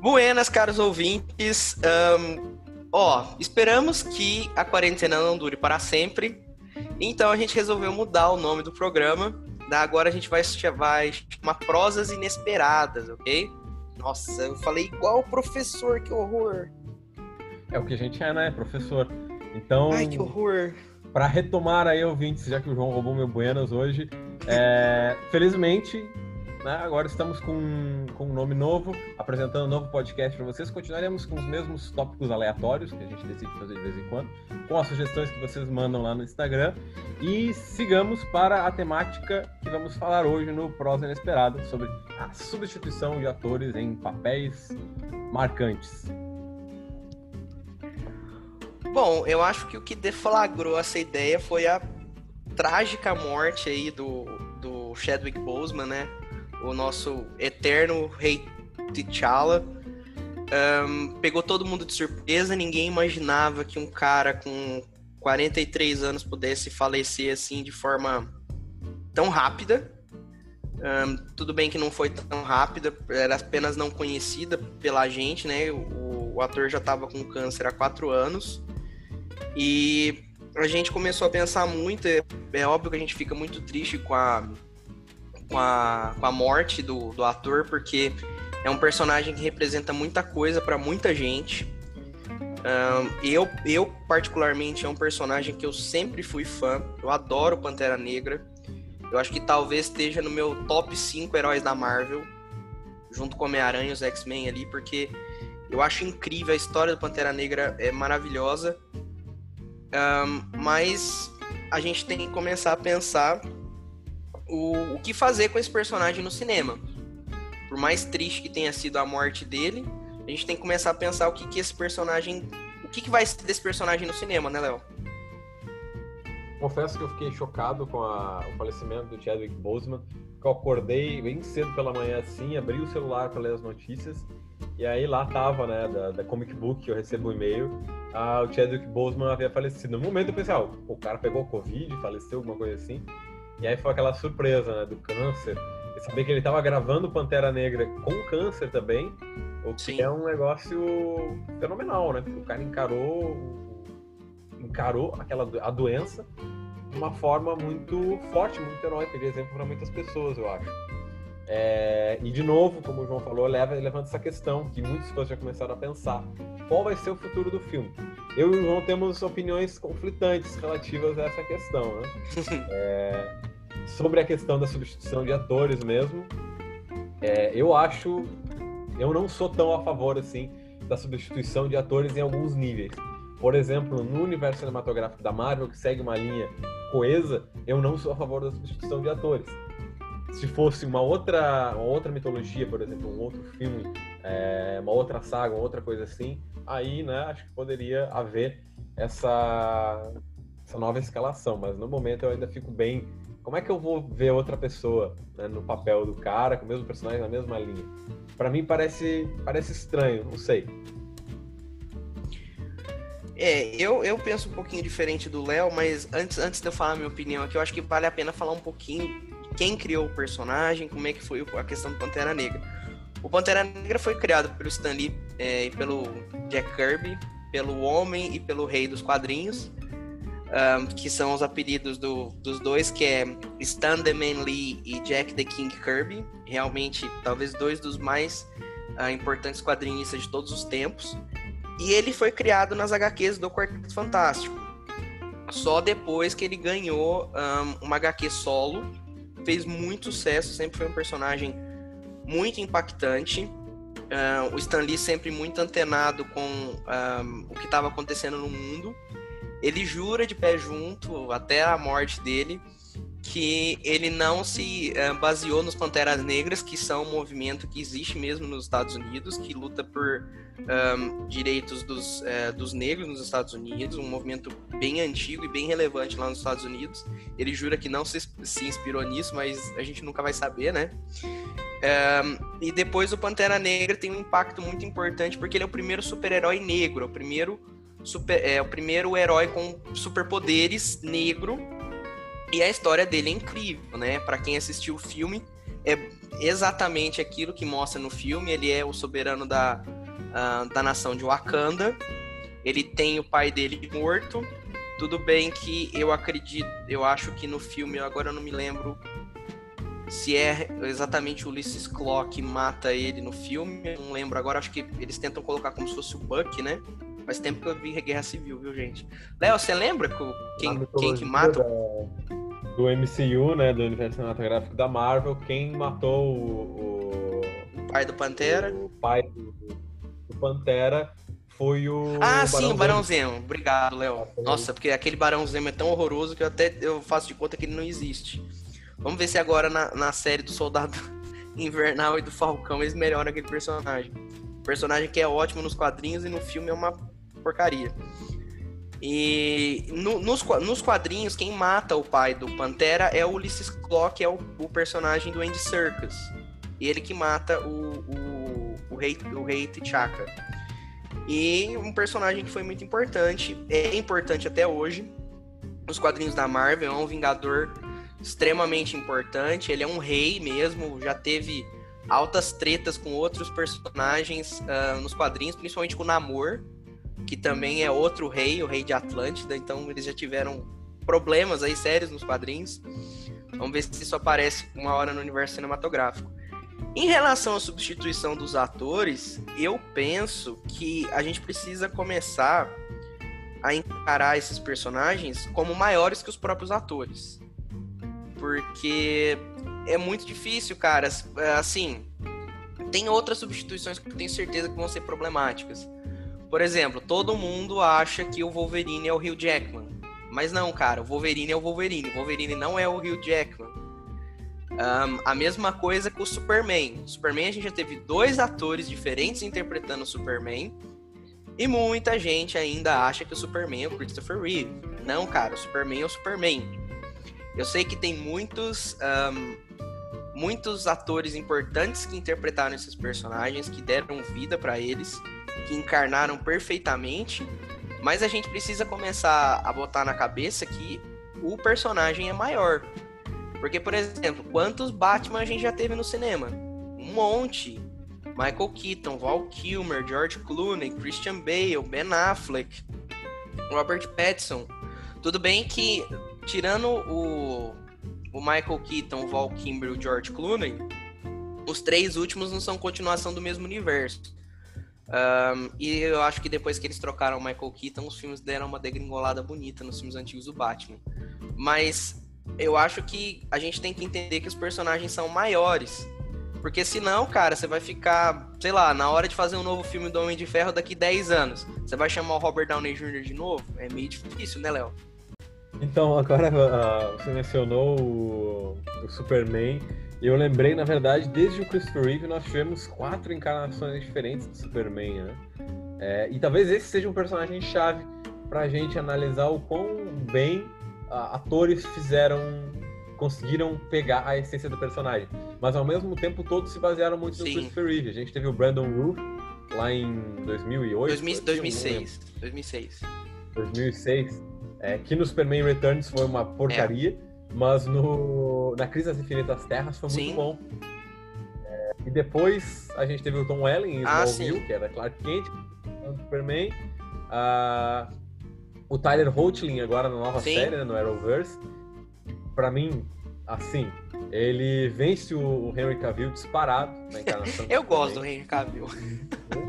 Buenas, caros ouvintes. Um, ó, esperamos que a quarentena não dure para sempre. Então a gente resolveu mudar o nome do programa. Da agora a gente vai, chamar Prosas Inesperadas, ok? Nossa, eu falei igual o professor, que horror. É o que a gente é, né, professor? Então. Ai, que horror. Para retomar aí, ouvintes, já que o João roubou meu Buenas hoje, é, felizmente né? Agora estamos com, com um nome novo, apresentando um novo podcast para vocês. Continuaremos com os mesmos tópicos aleatórios que a gente decide fazer de vez em quando, com as sugestões que vocês mandam lá no Instagram. E sigamos para a temática que vamos falar hoje no Prosa Inesperada, sobre a substituição de atores em papéis marcantes. Bom, eu acho que o que deflagrou essa ideia foi a trágica morte aí do, do Chadwick Boseman, né? O nosso eterno rei T'Challa. Um, pegou todo mundo de surpresa, ninguém imaginava que um cara com 43 anos pudesse falecer assim de forma tão rápida. Um, tudo bem que não foi tão rápida, era apenas não conhecida pela gente, né? O, o ator já estava com câncer há quatro anos. E a gente começou a pensar muito, é, é óbvio que a gente fica muito triste com a com a, com a morte do, do ator, porque é um personagem que representa muita coisa para muita gente. Um, eu, eu, particularmente, é um personagem que eu sempre fui fã. Eu adoro Pantera Negra. Eu acho que talvez esteja no meu top 5 heróis da Marvel, junto com Homem-Aranha e os X-Men ali, porque eu acho incrível. A história do Pantera Negra é maravilhosa. Um, mas a gente tem que começar a pensar o, o que fazer com esse personagem no cinema. Por mais triste que tenha sido a morte dele, a gente tem que começar a pensar o que, que esse personagem. O que, que vai ser desse personagem no cinema, né, Léo? Confesso que eu fiquei chocado com a, o falecimento do Chadwick Boseman. Eu acordei bem cedo pela manhã assim, abri o celular para ler as notícias. E aí lá tava, né, da, da Comic Book, eu recebo um e-mail, ah, o Chadwick Boseman havia falecido. No momento eu pensei, ah, o cara pegou Covid, faleceu, alguma coisa assim. E aí foi aquela surpresa, né, do câncer. E saber que ele estava gravando Pantera Negra com câncer também, o que Sim. é um negócio fenomenal, né? Porque o cara encarou encarou aquela a doença de uma forma muito forte, muito heróica, de exemplo para muitas pessoas, eu acho. É, e de novo, como o João falou, leva, levanta essa questão que muitos fãs já começaram a pensar: qual vai ser o futuro do filme? Eu e o João temos opiniões conflitantes relativas a essa questão, né? é, sobre a questão da substituição de atores mesmo, é, eu acho, eu não sou tão a favor assim da substituição de atores em alguns níveis. Por exemplo, no universo cinematográfico da Marvel, que segue uma linha coesa, eu não sou a favor da substituição de atores se fosse uma outra, uma outra mitologia, por exemplo, um outro filme, é, uma outra saga, uma outra coisa assim, aí, né, acho que poderia haver essa, essa nova escalação. Mas no momento eu ainda fico bem. Como é que eu vou ver outra pessoa né, no papel do cara, com o mesmo personagem na mesma linha? Para mim parece, parece estranho, não sei. É, eu, eu penso um pouquinho diferente do Léo, mas antes, antes de eu falar minha opinião aqui, eu acho que vale a pena falar um pouquinho quem criou o personagem, como é que foi a questão do Pantera Negra. O Pantera Negra foi criado pelo Stan Lee é, e pelo Jack Kirby, pelo Homem e pelo Rei dos Quadrinhos, um, que são os apelidos do, dos dois, que é Stan the Man Lee e Jack the King Kirby. Realmente, talvez dois dos mais uh, importantes quadrinistas de todos os tempos. E ele foi criado nas HQs do Quarteto Fantástico. Só depois que ele ganhou um, uma HQ solo fez muito sucesso, sempre foi um personagem muito impactante. Uh, o Stan Lee sempre muito antenado com um, o que estava acontecendo no mundo. Ele jura de pé junto, até a morte dele, que ele não se uh, baseou nos Panteras Negras, que são um movimento que existe mesmo nos Estados Unidos, que luta por um, direitos dos, uh, dos negros nos Estados Unidos, um movimento bem antigo e bem relevante lá nos Estados Unidos. Ele jura que não se, se inspirou nisso, mas a gente nunca vai saber, né? Um, e depois o Pantera Negra tem um impacto muito importante porque ele é o primeiro super-herói negro, é o primeiro, super, é, o primeiro herói com superpoderes negro e a história dele é incrível, né? Para quem assistiu o filme, é exatamente aquilo que mostra no filme. Ele é o soberano da, uh, da nação de Wakanda. Ele tem o pai dele morto. Tudo bem que eu acredito, eu acho que no filme, agora eu não me lembro se é exatamente o Ulysses Claw que mata ele no filme, não lembro agora, acho que eles tentam colocar como se fosse o Buck, né? Faz tempo que eu vi Guerra Civil, viu, gente? Léo, você lembra quem, quem que mata? Da do MCU, né, do universo cinematográfico da Marvel, quem matou o, o pai do Pantera? O pai do, do Pantera foi o Ah, sim, o Barão Zemo. Obrigado, Léo. Nossa, porque aquele Barão Zemo é tão horroroso que eu até eu faço de conta que ele não existe. Vamos ver se agora na, na série do Soldado Invernal e do Falcão eles melhoram aquele personagem. Personagem que é ótimo nos quadrinhos e no filme é uma porcaria. E no, nos, nos quadrinhos, quem mata o pai do Pantera é o Ulysses Claw, que é o, o personagem do Andy Serkis. E ele que mata o, o, o, rei, o rei T'Chaka. E um personagem que foi muito importante, é importante até hoje, nos quadrinhos da Marvel, é um vingador extremamente importante, ele é um rei mesmo, já teve altas tretas com outros personagens uh, nos quadrinhos, principalmente com o Namor, que também é outro rei, o rei de Atlântida, então eles já tiveram problemas aí sérios nos quadrinhos. Vamos ver se isso aparece uma hora no universo cinematográfico. Em relação à substituição dos atores, eu penso que a gente precisa começar a encarar esses personagens como maiores que os próprios atores. Porque é muito difícil, cara. Assim, tem outras substituições que eu tenho certeza que vão ser problemáticas. Por exemplo, todo mundo acha que o Wolverine é o Hugh Jackman. Mas não, cara, o Wolverine é o Wolverine. O Wolverine não é o Hugh Jackman. Um, a mesma coisa com o Superman. O Superman a gente já teve dois atores diferentes interpretando o Superman. E muita gente ainda acha que o Superman é o Christopher Reeve. Não, cara, o Superman é o Superman. Eu sei que tem muitos, um, muitos atores importantes que interpretaram esses personagens, que deram vida para eles que encarnaram perfeitamente, mas a gente precisa começar a botar na cabeça que o personagem é maior. Porque, por exemplo, quantos Batman a gente já teve no cinema? Um monte. Michael Keaton, Val Kilmer, George Clooney, Christian Bale, Ben Affleck, Robert Pattinson. Tudo bem que, tirando o, o Michael Keaton, o Val Kilmer e o George Clooney, os três últimos não são continuação do mesmo universo. Um, e eu acho que depois que eles trocaram o Michael Keaton, os filmes deram uma degringolada bonita nos filmes antigos do Batman. Mas eu acho que a gente tem que entender que os personagens são maiores. Porque senão, cara, você vai ficar, sei lá, na hora de fazer um novo filme do Homem de Ferro daqui 10 anos, você vai chamar o Robert Downey Jr. de novo? É meio difícil, né, Léo? Então, agora uh, você mencionou o, o Superman. Eu lembrei, na verdade, desde o Christopher Reeve nós tivemos quatro encarnações diferentes de Superman, né? É, e talvez esse seja um personagem chave pra gente analisar o quão bem atores fizeram, conseguiram pegar a essência do personagem. Mas ao mesmo tempo todos se basearam muito Sim. no Christopher Reeve. A gente teve o Brandon Roof lá em 2008. 2000, 2006. 2006. 2006. É, que no Superman Returns foi uma porcaria. É. Mas no, na Crise das Infinitas Terras foi muito sim. bom. É, e depois a gente teve o Tom Welling em ah, Smallville, que era Clark Kent, Superman. O Tyler Hoechlin agora na nova sim. série, né, no Arrowverse. Pra mim, assim, ele vence o Henry Cavill disparado na encarnação. eu gosto do Henry Cavill.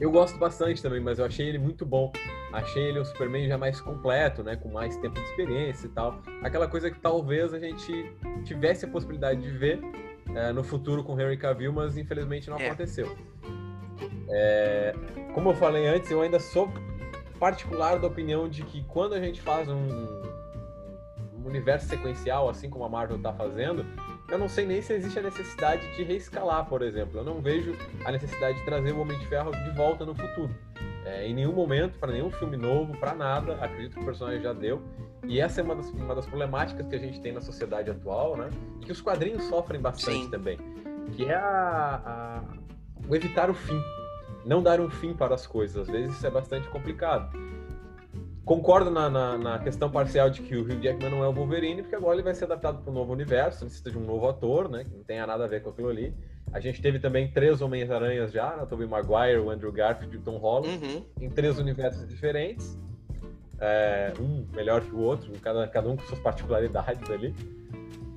eu gosto bastante também, mas eu achei ele muito bom achei ele um Superman já mais completo, né, com mais tempo de experiência e tal. Aquela coisa que talvez a gente tivesse a possibilidade de ver é, no futuro com Henry Cavill, mas infelizmente não é. aconteceu. É, como eu falei antes, eu ainda sou particular da opinião de que quando a gente faz um, um universo sequencial, assim como a Marvel está fazendo, eu não sei nem se existe a necessidade de reescalar, por exemplo. Eu não vejo a necessidade de trazer o Homem de Ferro de volta no futuro. É, em nenhum momento, para nenhum filme novo, para nada, acredito que o personagem já deu. E essa é uma das, uma das problemáticas que a gente tem na sociedade atual, né? E que os quadrinhos sofrem bastante Sim. também. Que é a, a, o evitar o fim. Não dar um fim para as coisas. Às vezes isso é bastante complicado. Concordo na, na, na, questão parcial de que o Hugh Jackman não é o Wolverine, porque agora ele vai ser adaptado para um novo universo, necessita de um novo ator, né? Que não tenha nada a ver com aquilo ali. A gente teve também três Homens-Aranhas já, né? Tobey Maguire, o Andrew Garfield e o Tom Holland, uhum. em três universos diferentes. É, um melhor que o outro, cada, cada um com suas particularidades ali.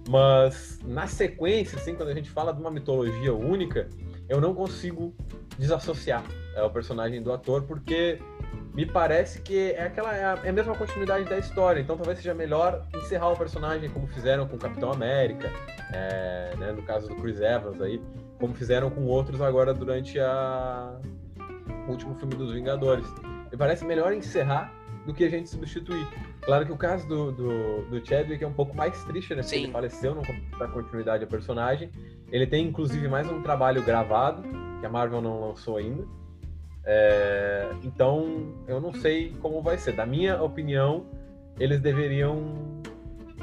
Mas na sequência, assim, quando a gente fala de uma mitologia única, eu não consigo desassociar é, o personagem do ator, porque me parece que é aquela é a, é a, mesma continuidade da história. Então talvez seja melhor encerrar o personagem como fizeram com o Capitão América, é, né, no caso do Chris Evans aí, como fizeram com outros agora durante a... o último filme dos Vingadores. Me parece melhor encerrar do que a gente substituir. Claro que o caso do, do, do Chadwick é um pouco mais triste, né? Porque ele faleceu, não dá continuidade ao personagem. Ele tem, inclusive, mais um trabalho gravado, que a Marvel não lançou ainda. É, então, eu não sei como vai ser. Da minha opinião, eles deveriam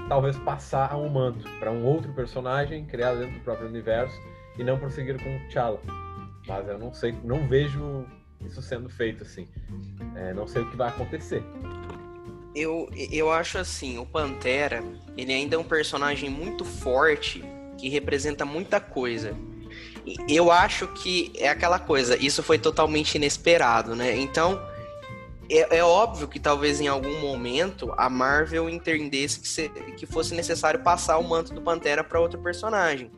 talvez passar um manto para um outro personagem criado dentro do próprio universo e não prosseguir com T'Challa. Mas eu não sei, não vejo isso sendo feito assim. É, não sei o que vai acontecer. Eu, eu acho assim, o Pantera, ele ainda é um personagem muito forte que representa muita coisa. Eu acho que é aquela coisa, isso foi totalmente inesperado, né? Então, é, é óbvio que talvez em algum momento a Marvel entendesse que, se, que fosse necessário passar o manto do Pantera para outro personagem.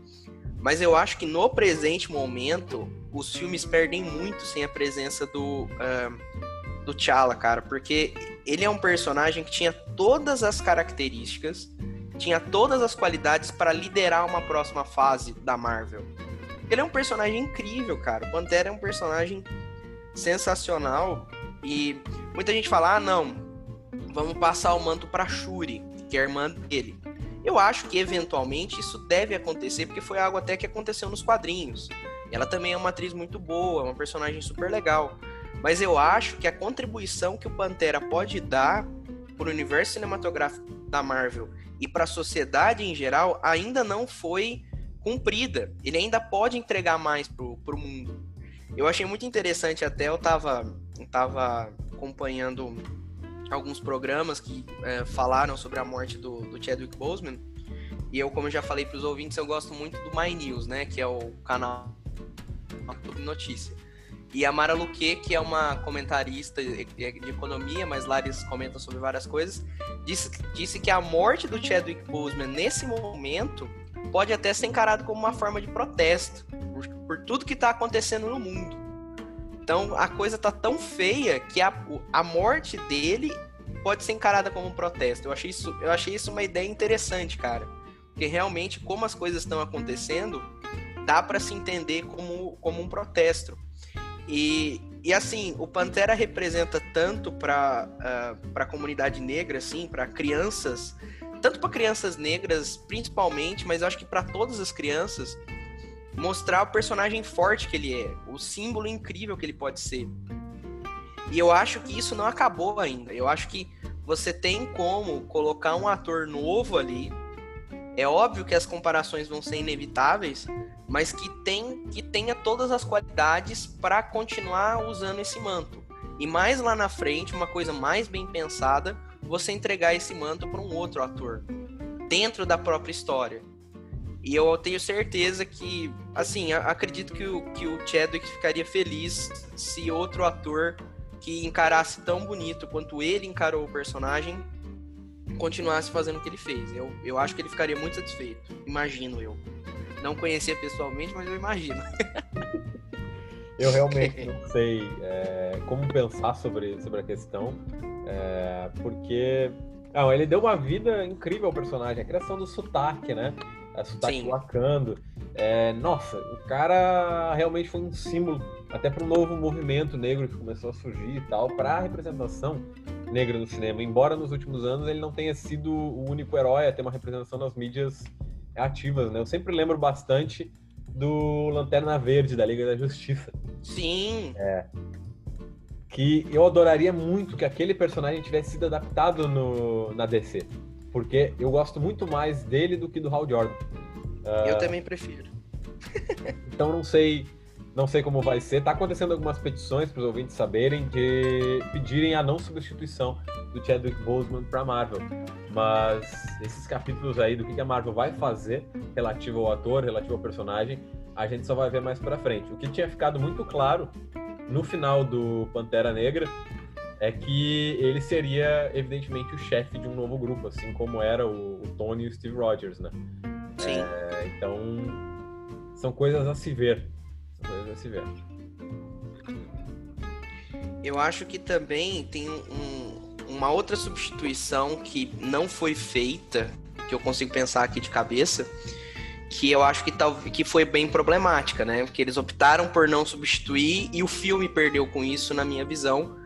Mas eu acho que no presente momento, os filmes perdem muito sem a presença do, uh, do T'Challa, cara, porque ele é um personagem que tinha todas as características, tinha todas as qualidades para liderar uma próxima fase da Marvel. Ele é um personagem incrível, cara. O Pantera é um personagem sensacional e muita gente fala: "Ah, não, vamos passar o manto para Shuri, que é a irmã dele". Eu acho que eventualmente isso deve acontecer porque foi algo até que aconteceu nos quadrinhos. Ela também é uma atriz muito boa, uma personagem super legal. Mas eu acho que a contribuição que o Pantera pode dar para o universo cinematográfico da Marvel e para a sociedade em geral ainda não foi cumprida. Ele ainda pode entregar mais para o mundo. Eu achei muito interessante até, eu estava tava acompanhando alguns programas que é, falaram sobre a morte do, do Chadwick Boseman. E eu, como eu já falei para os ouvintes, eu gosto muito do My News, né? Que é o canal sobre notícia. E a Mara Luque, que é uma comentarista de economia, mas lá eles comentam sobre várias coisas, disse, disse que a morte do Chadwick Boseman nesse momento pode até ser encarado como uma forma de protesto por, por tudo que está acontecendo no mundo. Então a coisa tá tão feia que a, a morte dele pode ser encarada como um protesto. Eu achei isso, eu achei isso uma ideia interessante, cara. Porque realmente, como as coisas estão acontecendo, dá para se entender como, como um protesto. E, e assim, o Pantera representa tanto para uh, a comunidade negra, assim, para crianças, tanto para crianças negras principalmente, mas eu acho que para todas as crianças, mostrar o personagem forte que ele é, o símbolo incrível que ele pode ser. E eu acho que isso não acabou ainda. Eu acho que você tem como colocar um ator novo ali. É óbvio que as comparações vão ser inevitáveis, mas que, tem, que tenha todas as qualidades para continuar usando esse manto. E mais lá na frente, uma coisa mais bem pensada, você entregar esse manto para um outro ator, dentro da própria história. E eu tenho certeza que, assim, acredito que o, que o Chadwick ficaria feliz se outro ator que encarasse tão bonito quanto ele encarou o personagem continuasse fazendo o que ele fez. Eu, eu acho que ele ficaria muito satisfeito. Imagino eu. Não conhecia pessoalmente, mas eu imagino. eu realmente não sei é, como pensar sobre, sobre a questão, é, porque não, ele deu uma vida incrível ao personagem, a criação do sotaque, né? A sotaque Sim. Wakando. É, nossa, o cara realmente foi um símbolo até para um novo movimento negro que começou a surgir e tal, para a representação negra no cinema. Embora nos últimos anos ele não tenha sido o único herói a ter uma representação nas mídias ativas, né? Eu sempre lembro bastante do Lanterna Verde, da Liga da Justiça. Sim. É. Que eu adoraria muito que aquele personagem tivesse sido adaptado no, na DC. Porque eu gosto muito mais dele do que do Hal Jordan. Uh, eu também prefiro. então não sei Não sei como vai ser. Tá acontecendo algumas petições para os ouvintes saberem de pedirem a não substituição do Chadwick Boseman para Marvel. Mas esses capítulos aí do que a Marvel vai fazer relativo ao ator, relativo ao personagem, a gente só vai ver mais para frente. O que tinha ficado muito claro no final do Pantera Negra é que ele seria, evidentemente, o chefe de um novo grupo, assim como era o, o Tony e o Steve Rogers, né? Sim. É, então, são coisas a se ver. São coisas a se ver. Eu acho que também tem um, uma outra substituição que não foi feita, que eu consigo pensar aqui de cabeça, que eu acho que, tal, que foi bem problemática, né? Porque eles optaram por não substituir e o filme perdeu com isso, na minha visão,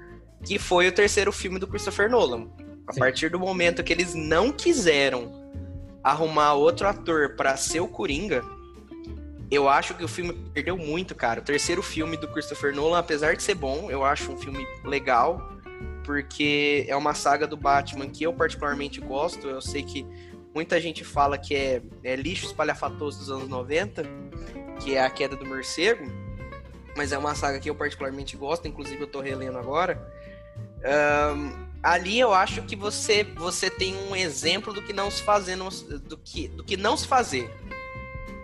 que foi o terceiro filme do Christopher Nolan. A Sim. partir do momento que eles não quiseram arrumar outro ator para ser o Coringa, eu acho que o filme perdeu muito, cara. O terceiro filme do Christopher Nolan, apesar de ser bom, eu acho um filme legal, porque é uma saga do Batman que eu particularmente gosto. Eu sei que muita gente fala que é, é lixo espalhafatoso dos anos 90, que é a queda do morcego, mas é uma saga que eu particularmente gosto, inclusive eu tô relendo agora. Um, ali eu acho que você você tem um exemplo do que não se fazer do que do que não se fazer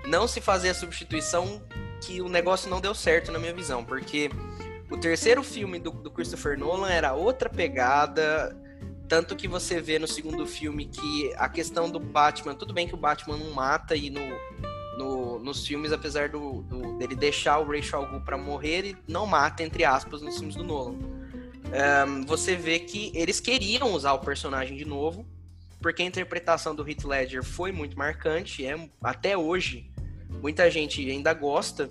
não se fazer a substituição que o negócio não deu certo na minha visão porque o terceiro filme do, do Christopher Nolan era outra pegada tanto que você vê no segundo filme que a questão do Batman tudo bem que o Batman não mata e no, no nos filmes apesar do, do dele deixar o Rachel Ghul para morrer ele não mata entre aspas nos filmes do Nolan um, você vê que eles queriam usar o personagem de novo, porque a interpretação do Heath Ledger foi muito marcante, é até hoje muita gente ainda gosta.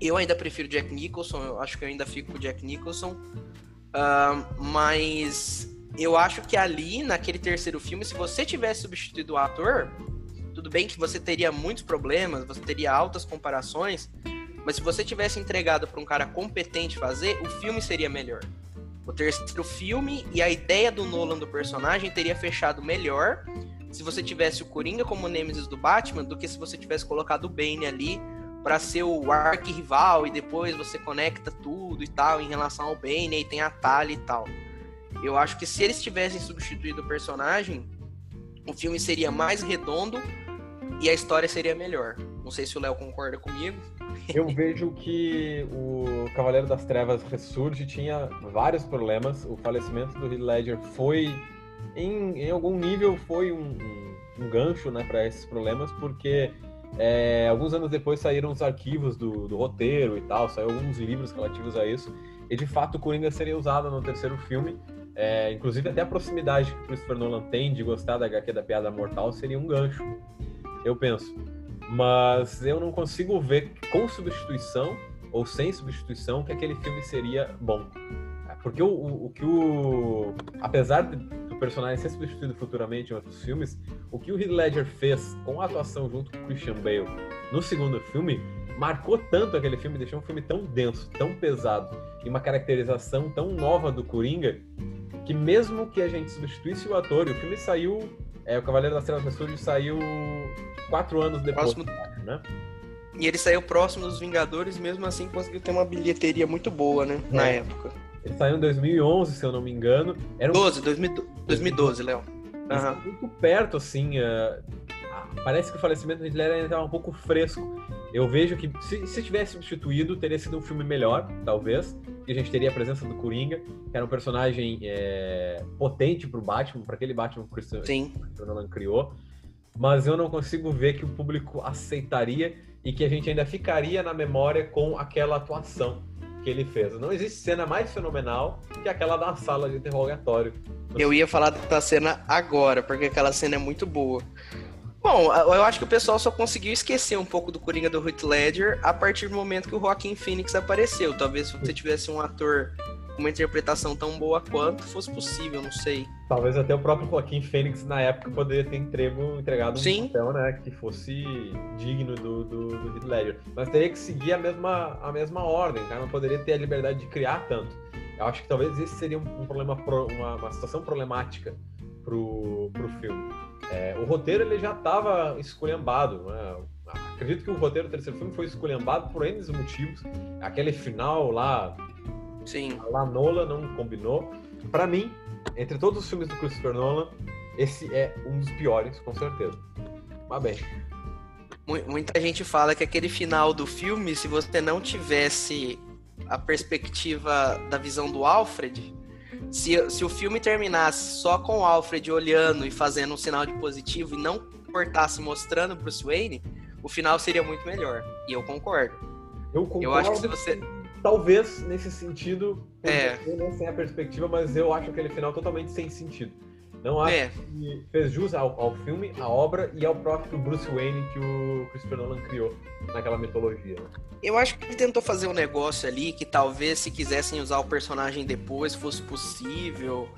Eu ainda prefiro Jack Nicholson, eu acho que eu ainda fico com Jack Nicholson, mas eu acho que ali naquele terceiro filme, se você tivesse substituído o ator, tudo bem que você teria muitos problemas, você teria altas comparações, mas se você tivesse entregado para um cara competente fazer, o filme seria melhor. O terceiro filme e a ideia do Nolan do personagem teria fechado melhor se você tivesse o Coringa como Nemesis do Batman do que se você tivesse colocado o Bane ali para ser o arqui-rival e depois você conecta tudo e tal em relação ao Bane e tem a Talia e tal. Eu acho que se eles tivessem substituído o personagem, o filme seria mais redondo e a história seria melhor. Não sei se o Léo concorda comigo. Eu vejo que o Cavaleiro das Trevas Ressurge tinha vários problemas. O falecimento do Heath Ledger foi, em, em algum nível, foi um, um, gancho né, para esses problemas, porque é, alguns anos depois saíram os arquivos do, do roteiro e tal, saiu alguns livros relativos a isso. E de fato o Coringa seria usado no terceiro filme. É, inclusive até a proximidade que o Christopher Nolan tem de gostar da HQ da Piada Mortal seria um gancho, eu penso mas eu não consigo ver com substituição ou sem substituição que aquele filme seria bom. Porque o, o, o que o. Apesar do personagem ser substituído futuramente em outros filmes, o que o Heath Ledger fez com a atuação junto com o Christian Bale no segundo filme marcou tanto aquele filme, deixou um filme tão denso, tão pesado e uma caracterização tão nova do Coringa que mesmo que a gente substituísse o ator, e o filme saiu é, o Cavaleiro das Trevas Ressurge saiu quatro anos depois. Próximo... Né? E ele saiu próximo dos Vingadores, mesmo assim conseguiu ter uma bilheteria muito boa, né? É. Na época. Ele saiu em 2011, se eu não me engano. Era um... 12, 2012, Léo. Uhum. Muito perto, assim. Uh... Parece que o falecimento do Hitler ainda estava um pouco fresco. Eu vejo que se, se tivesse substituído, teria sido um filme melhor, talvez. A gente teria a presença do Coringa, que era um personagem é, potente pro Batman, para aquele Batman que o Nolan criou. Mas eu não consigo ver que o público aceitaria e que a gente ainda ficaria na memória com aquela atuação que ele fez. Não existe cena mais fenomenal que aquela da sala de interrogatório. Eu ia falar da cena agora, porque aquela cena é muito boa. Bom, eu acho que o pessoal só conseguiu esquecer um pouco do Coringa do Heath Ledger a partir do momento que o Joaquin Phoenix apareceu. Talvez se você tivesse um ator com uma interpretação tão boa quanto fosse possível, não sei. Talvez até o próprio Joaquim Fênix na época poderia ter entrego, entregado um Sim. papel, né, que fosse digno do, do, do Heath Ledger. Mas teria que seguir a mesma, a mesma ordem, cara. Não poderia ter a liberdade de criar tanto. Eu acho que talvez esse seria um, um problema, uma, uma situação problemática pro, pro filme. É, o roteiro ele já estava esculhambado, né? acredito que o roteiro do terceiro filme foi esculhambado por N motivos. Aquele final lá, Sim. lá Nola não combinou. Para mim, entre todos os filmes do Christopher Nolan, esse é um dos piores, com certeza. Mas bem. Muita gente fala que aquele final do filme, se você não tivesse a perspectiva da visão do Alfred, se, se o filme terminasse só com o Alfred olhando e fazendo um sinal de positivo e não cortasse mostrando Bruce Wayne, o final seria muito melhor. E eu concordo. Eu concordo. Eu acho que se você. Talvez nesse sentido, é. não sem a perspectiva, mas eu acho aquele final totalmente sem sentido. Não acho é. que fez jus ao, ao, filme, à obra e ao próprio Bruce Wayne que o Christopher Nolan criou naquela mitologia. Eu acho que ele tentou fazer um negócio ali que talvez se quisessem usar o personagem depois fosse possível.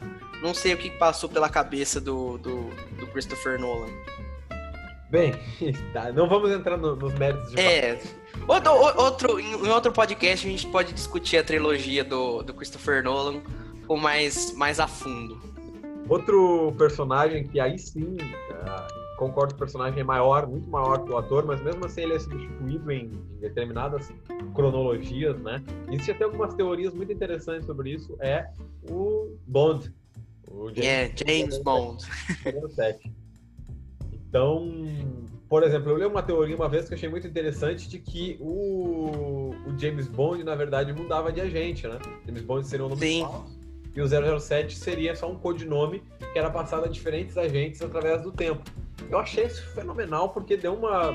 Não sei o que passou pela cabeça do, do, do Christopher Nolan. Bem, tá, não vamos entrar no, nos méritos de É. Outro, outro, em outro podcast a gente pode discutir a trilogia do, do Christopher Nolan com mais, mais a fundo. Outro personagem que aí sim, uh, concordo que o personagem é maior, muito maior que o ator, mas mesmo assim ele é substituído em, em determinadas cronologias, né? Existem até algumas teorias muito interessantes sobre isso, é o Bond. O James, yeah, James Bond. Então, por exemplo, eu li uma teoria uma vez que eu achei muito interessante de que o, o James Bond, na verdade, mudava de agente, né? James Bond seria um nome Sim. falso e o 007 seria só um codinome que era passado a diferentes agentes através do tempo. Eu achei isso fenomenal porque deu uma.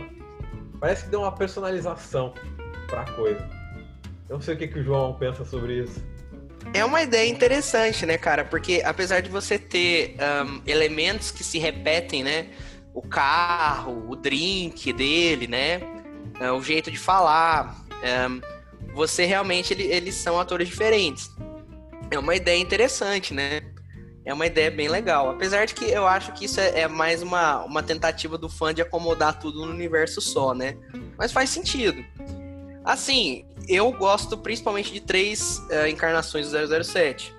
Parece que deu uma personalização pra coisa. Eu não sei o que, que o João pensa sobre isso. É uma ideia interessante, né, cara? Porque apesar de você ter um, elementos que se repetem, né? O carro, o drink dele, né? Uh, o jeito de falar. Um, você realmente, ele, eles são atores diferentes é uma ideia interessante, né? É uma ideia bem legal. Apesar de que eu acho que isso é, é, mais uma, uma tentativa do fã de acomodar tudo no universo só, né? Mas faz sentido. Assim, eu gosto principalmente de três uh, encarnações do 007.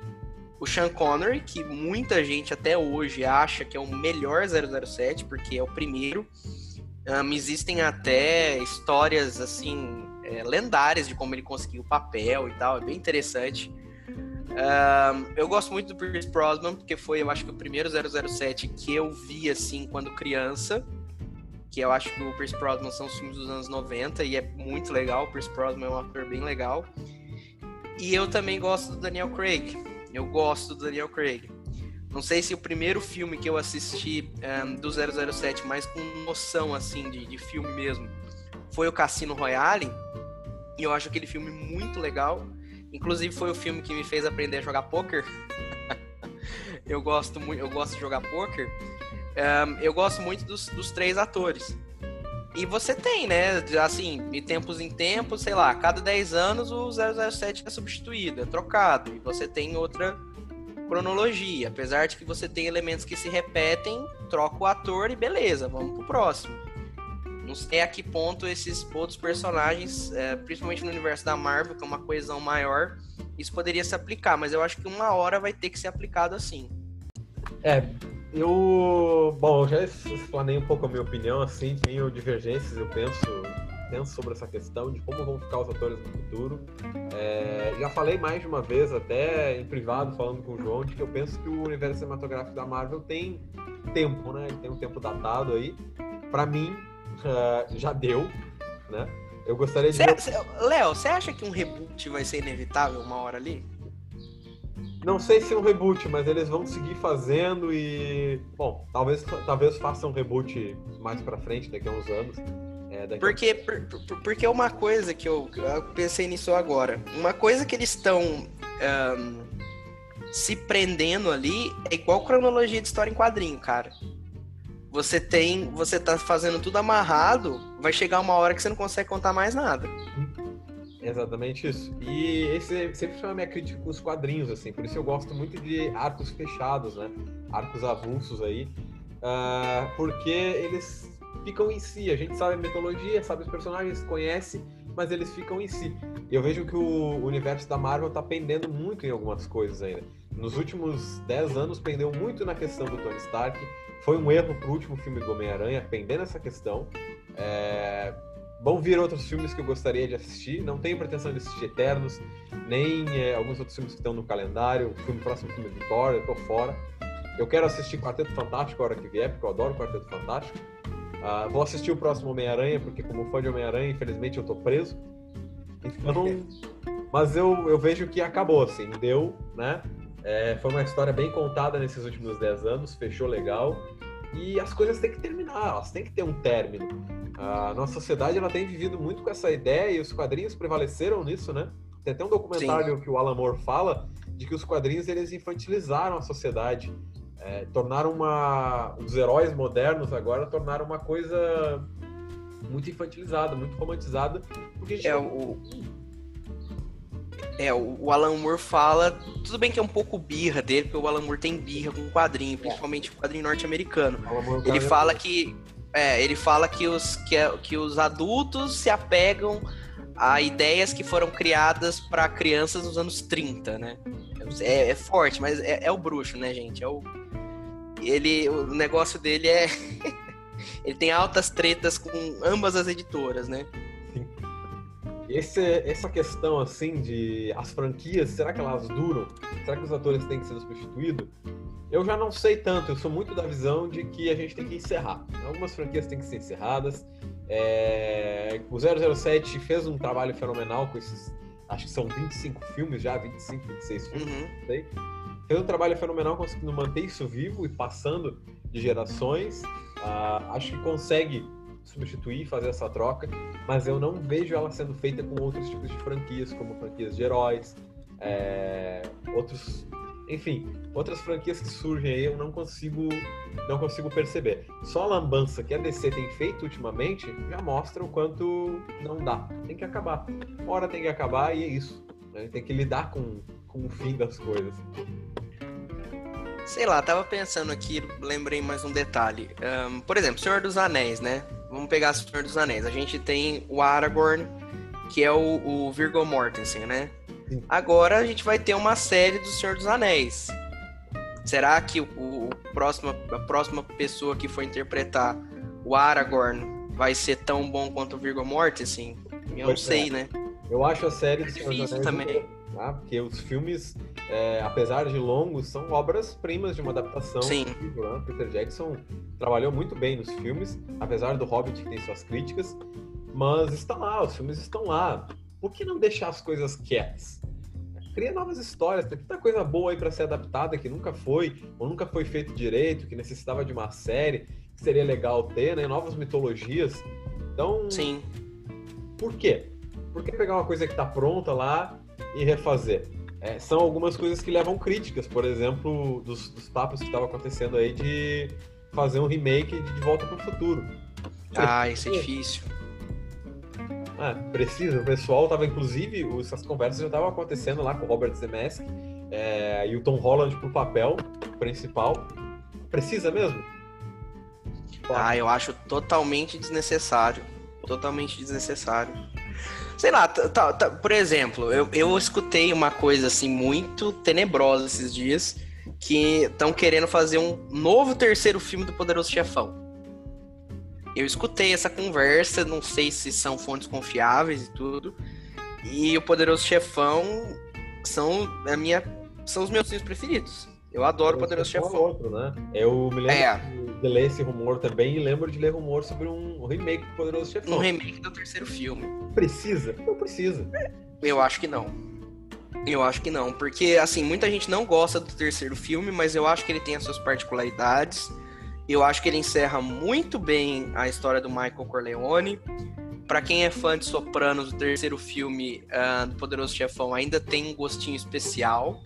O Sean Connery, que muita gente até hoje acha que é o melhor 007, porque é o primeiro. Um, existem até histórias, assim, é, lendárias de como ele conseguiu o papel e tal. É bem interessante eu gosto muito do Pierce Brosnan, porque foi, eu acho que o primeiro 007 que eu vi, assim, quando criança. Que eu acho que o Pierce Brosnan são os filmes dos anos 90 e é muito legal. O Pierce Brosnan é um ator bem legal. E eu também gosto do Daniel Craig. Eu gosto do Daniel Craig. Não sei se o primeiro filme que eu assisti um, do 007, mais com noção, assim, de, de filme mesmo, foi o Cassino Royale. E eu acho aquele filme muito legal. Inclusive foi o filme que me fez aprender a jogar poker. eu gosto muito, eu gosto de jogar poker. Um, eu gosto muito dos, dos três atores. E você tem, né? Assim, de tempos em tempos, sei lá, cada 10 anos o 007 é substituído, é trocado. E você tem outra cronologia. Apesar de que você tem elementos que se repetem, troca o ator e beleza, vamos pro próximo. Sei a que ponto esses outros personagens, é, principalmente no universo da Marvel, que é uma coesão maior, isso poderia se aplicar, mas eu acho que uma hora vai ter que ser aplicado assim. É, eu. Bom, já explanei um pouco a minha opinião, assim, tenho divergências, eu penso, penso sobre essa questão de como vão ficar os atores no futuro. É, já falei mais de uma vez, até em privado, falando com o João, de que eu penso que o universo cinematográfico da Marvel tem tempo, né? Tem um tempo datado aí. Para mim, uh, já deu, né? Eu gostaria de. Léo, você acha que um reboot vai ser inevitável uma hora ali? Não sei se é um reboot, mas eles vão seguir fazendo e. Bom, talvez, talvez façam um reboot mais pra frente, daqui a uns anos. É, porque, por, porque uma coisa que eu, eu, pensei nisso agora. Uma coisa que eles estão um, se prendendo ali é igual cronologia de história em quadrinho, cara você tem, você tá fazendo tudo amarrado, vai chegar uma hora que você não consegue contar mais nada. Exatamente isso. E esse sempre foi a minha crítica com os quadrinhos, assim. Por isso eu gosto muito de arcos fechados, né? Arcos avulsos aí. Uh, porque eles ficam em si. A gente sabe a mitologia, sabe os personagens, conhece, mas eles ficam em si. E eu vejo que o universo da Marvel tá pendendo muito em algumas coisas ainda. Nos últimos 10 anos pendeu muito na questão do Tony Stark, foi um erro pro último filme do Homem-Aranha, pendendo essa questão. É, vão vir outros filmes que eu gostaria de assistir. Não tenho pretensão de assistir Eternos, nem é, alguns outros filmes que estão no calendário. O filme, próximo filme de Thor, eu tô fora. Eu quero assistir Quarteto Fantástico a hora que vier, porque eu adoro Quarteto Fantástico. Uh, vou assistir o próximo Homem-Aranha, porque como fã de Homem-Aranha, infelizmente eu tô preso. Então, mas eu, eu vejo que acabou, assim, deu, né? É, foi uma história bem contada nesses últimos 10 anos, fechou legal. E as coisas têm que terminar, elas têm que ter um término. A nossa sociedade ela tem vivido muito com essa ideia e os quadrinhos prevaleceram nisso, né? Tem até um documentário Sim. que o Alan Moore fala de que os quadrinhos eles infantilizaram a sociedade, é, tornaram uma os heróis modernos agora tornaram uma coisa muito infantilizada, muito romantizada, porque é o é, o Alan Moore fala. Tudo bem que é um pouco birra dele, porque o Alan Moore tem birra com quadrinho, principalmente o quadrinho norte-americano. Ele é fala que. É, ele fala que os, que, que os adultos se apegam a ideias que foram criadas para crianças nos anos 30, né? É, é forte, mas é, é, o bruxo, né, gente? É o, ele, o negócio dele é. ele tem altas tretas com ambas as editoras, né? Esse, essa questão, assim, de as franquias, será que elas duram? Será que os atores têm que ser substituídos? Eu já não sei tanto, eu sou muito da visão de que a gente tem que encerrar. Algumas franquias têm que ser encerradas. É... O 007 fez um trabalho fenomenal com esses, acho que são 25 filmes já, 25, 26 filmes, uhum. não sei. Fez um trabalho fenomenal conseguindo manter isso vivo e passando de gerações. Uh, acho que consegue substituir, fazer essa troca, mas eu não vejo ela sendo feita com outros tipos de franquias, como franquias de heróis, é, outros, enfim, outras franquias que surgem aí eu não consigo, não consigo perceber. Só a lambança que a DC tem feito ultimamente já mostra o quanto não dá. Tem que acabar. Uma hora tem que acabar e é isso. Né? Tem que lidar com, com o fim das coisas. Sei lá, tava pensando aqui, lembrei mais um detalhe. Um, por exemplo, Senhor dos Anéis, né? Vamos pegar Senhor dos Anéis. A gente tem o Aragorn, que é o, o Virgo Mortensen, né? Sim. Agora a gente vai ter uma série do Senhor dos Anéis. Será que o, o próximo, a próxima pessoa que for interpretar o Aragorn vai ser tão bom quanto o Virgo Mortensen? Eu pois não sei, é. né? Eu acho a série do Senhor dos Anéis também. Tá? Porque os filmes, é, apesar de longos, são obras-primas de uma adaptação. Sim. Né? Peter Jackson trabalhou muito bem nos filmes, apesar do Hobbit que tem suas críticas, mas está lá, os filmes estão lá. Por que não deixar as coisas quietas? Cria novas histórias, tem tanta coisa boa aí para ser adaptada que nunca foi, ou nunca foi feito direito, que necessitava de uma série, que seria legal ter, né? Novas mitologias. Então. Sim. Por quê? Por que pegar uma coisa que está pronta lá e refazer. É, são algumas coisas que levam críticas, por exemplo, dos, dos papos que estavam acontecendo aí de fazer um remake de De Volta para o Futuro. Ah, isso é difícil. Ah, precisa. O pessoal tava, inclusive, essas conversas já estavam acontecendo lá com o Robert Zemeckis é, e o Tom Holland pro papel principal. Precisa mesmo? Ah, eu acho totalmente desnecessário. Totalmente desnecessário. Sei lá, tá, tá, por exemplo, eu, eu escutei uma coisa assim muito tenebrosa esses dias, que estão querendo fazer um novo terceiro filme do Poderoso Chefão. Eu escutei essa conversa, não sei se são fontes confiáveis e tudo. E o Poderoso Chefão são a minha são os meus filmes preferidos. Eu adoro o Poderoso Chefão. É outro, né? Eu me lembro é de ler esse rumor também e lembro de ler rumor sobre um remake do Poderoso Chefão. Um remake do terceiro filme. Precisa? Não precisa. Eu acho que não. Eu acho que não, porque assim, muita gente não gosta do terceiro filme, mas eu acho que ele tem as suas particularidades. Eu acho que ele encerra muito bem a história do Michael Corleone. Para quem é fã de Sopranos, o terceiro filme uh, do Poderoso Chefão ainda tem um gostinho especial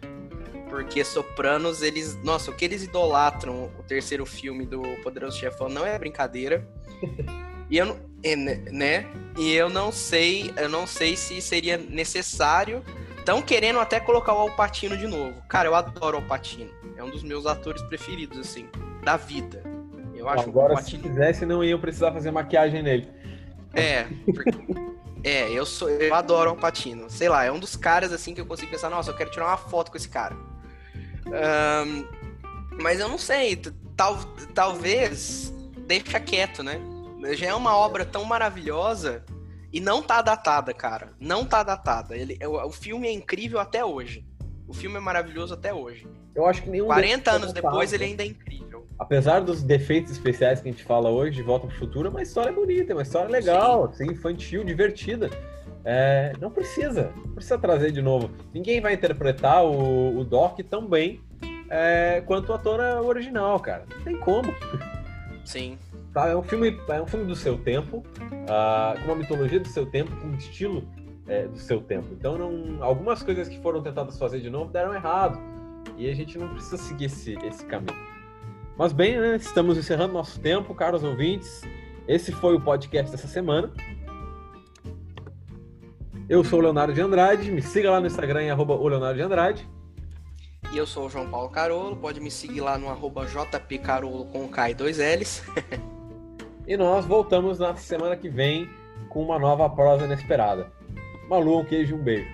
porque Sopranos, eles. Nossa, o que eles idolatram o terceiro filme do Poderoso Chefão não é brincadeira. E eu é, né? E eu não sei, eu não sei se seria necessário. Estão querendo até colocar o Alpatino de novo. Cara, eu adoro o Alpatino. É um dos meus atores preferidos, assim, da vida. Eu acho Agora, Alpatino... se quisesse, não iam precisar fazer maquiagem nele. É, porque... é, eu sou, eu adoro o Alpatino. Sei lá, é um dos caras assim que eu consigo pensar, nossa, eu quero tirar uma foto com esse cara. Um, mas eu não sei, tal, talvez deixa quieto, né? Já é uma obra tão maravilhosa e não tá datada, cara. Não tá datada. Ele, o, o filme é incrível até hoje. O filme é maravilhoso até hoje. Eu acho que nenhum 40 anos depois ele ainda é incrível. Apesar dos defeitos especiais que a gente fala hoje de Volta pro Futuro, é uma história bonita, é uma história legal, assim, infantil, divertida. É, não precisa, não precisa trazer de novo. Ninguém vai interpretar o, o Doc tão bem é, quanto o ator original, cara. Não tem como. Sim. Tá? É um filme, é um filme do seu tempo, uh, com uma mitologia do seu tempo, com um estilo é, do seu tempo. Então, não, algumas coisas que foram tentadas fazer de novo deram errado. E a gente não precisa seguir esse, esse caminho. Mas bem, né, estamos encerrando nosso tempo, caros ouvintes. Esse foi o podcast dessa semana. Eu sou o Leonardo de Andrade, me siga lá no Instagram em arroba o Leonardo de Andrade. E eu sou o João Paulo Carolo, pode me seguir lá no arroba jpcarolo com K e dois L's. e nós voltamos na semana que vem com uma nova prosa inesperada. Malu, um queijo e um beijo.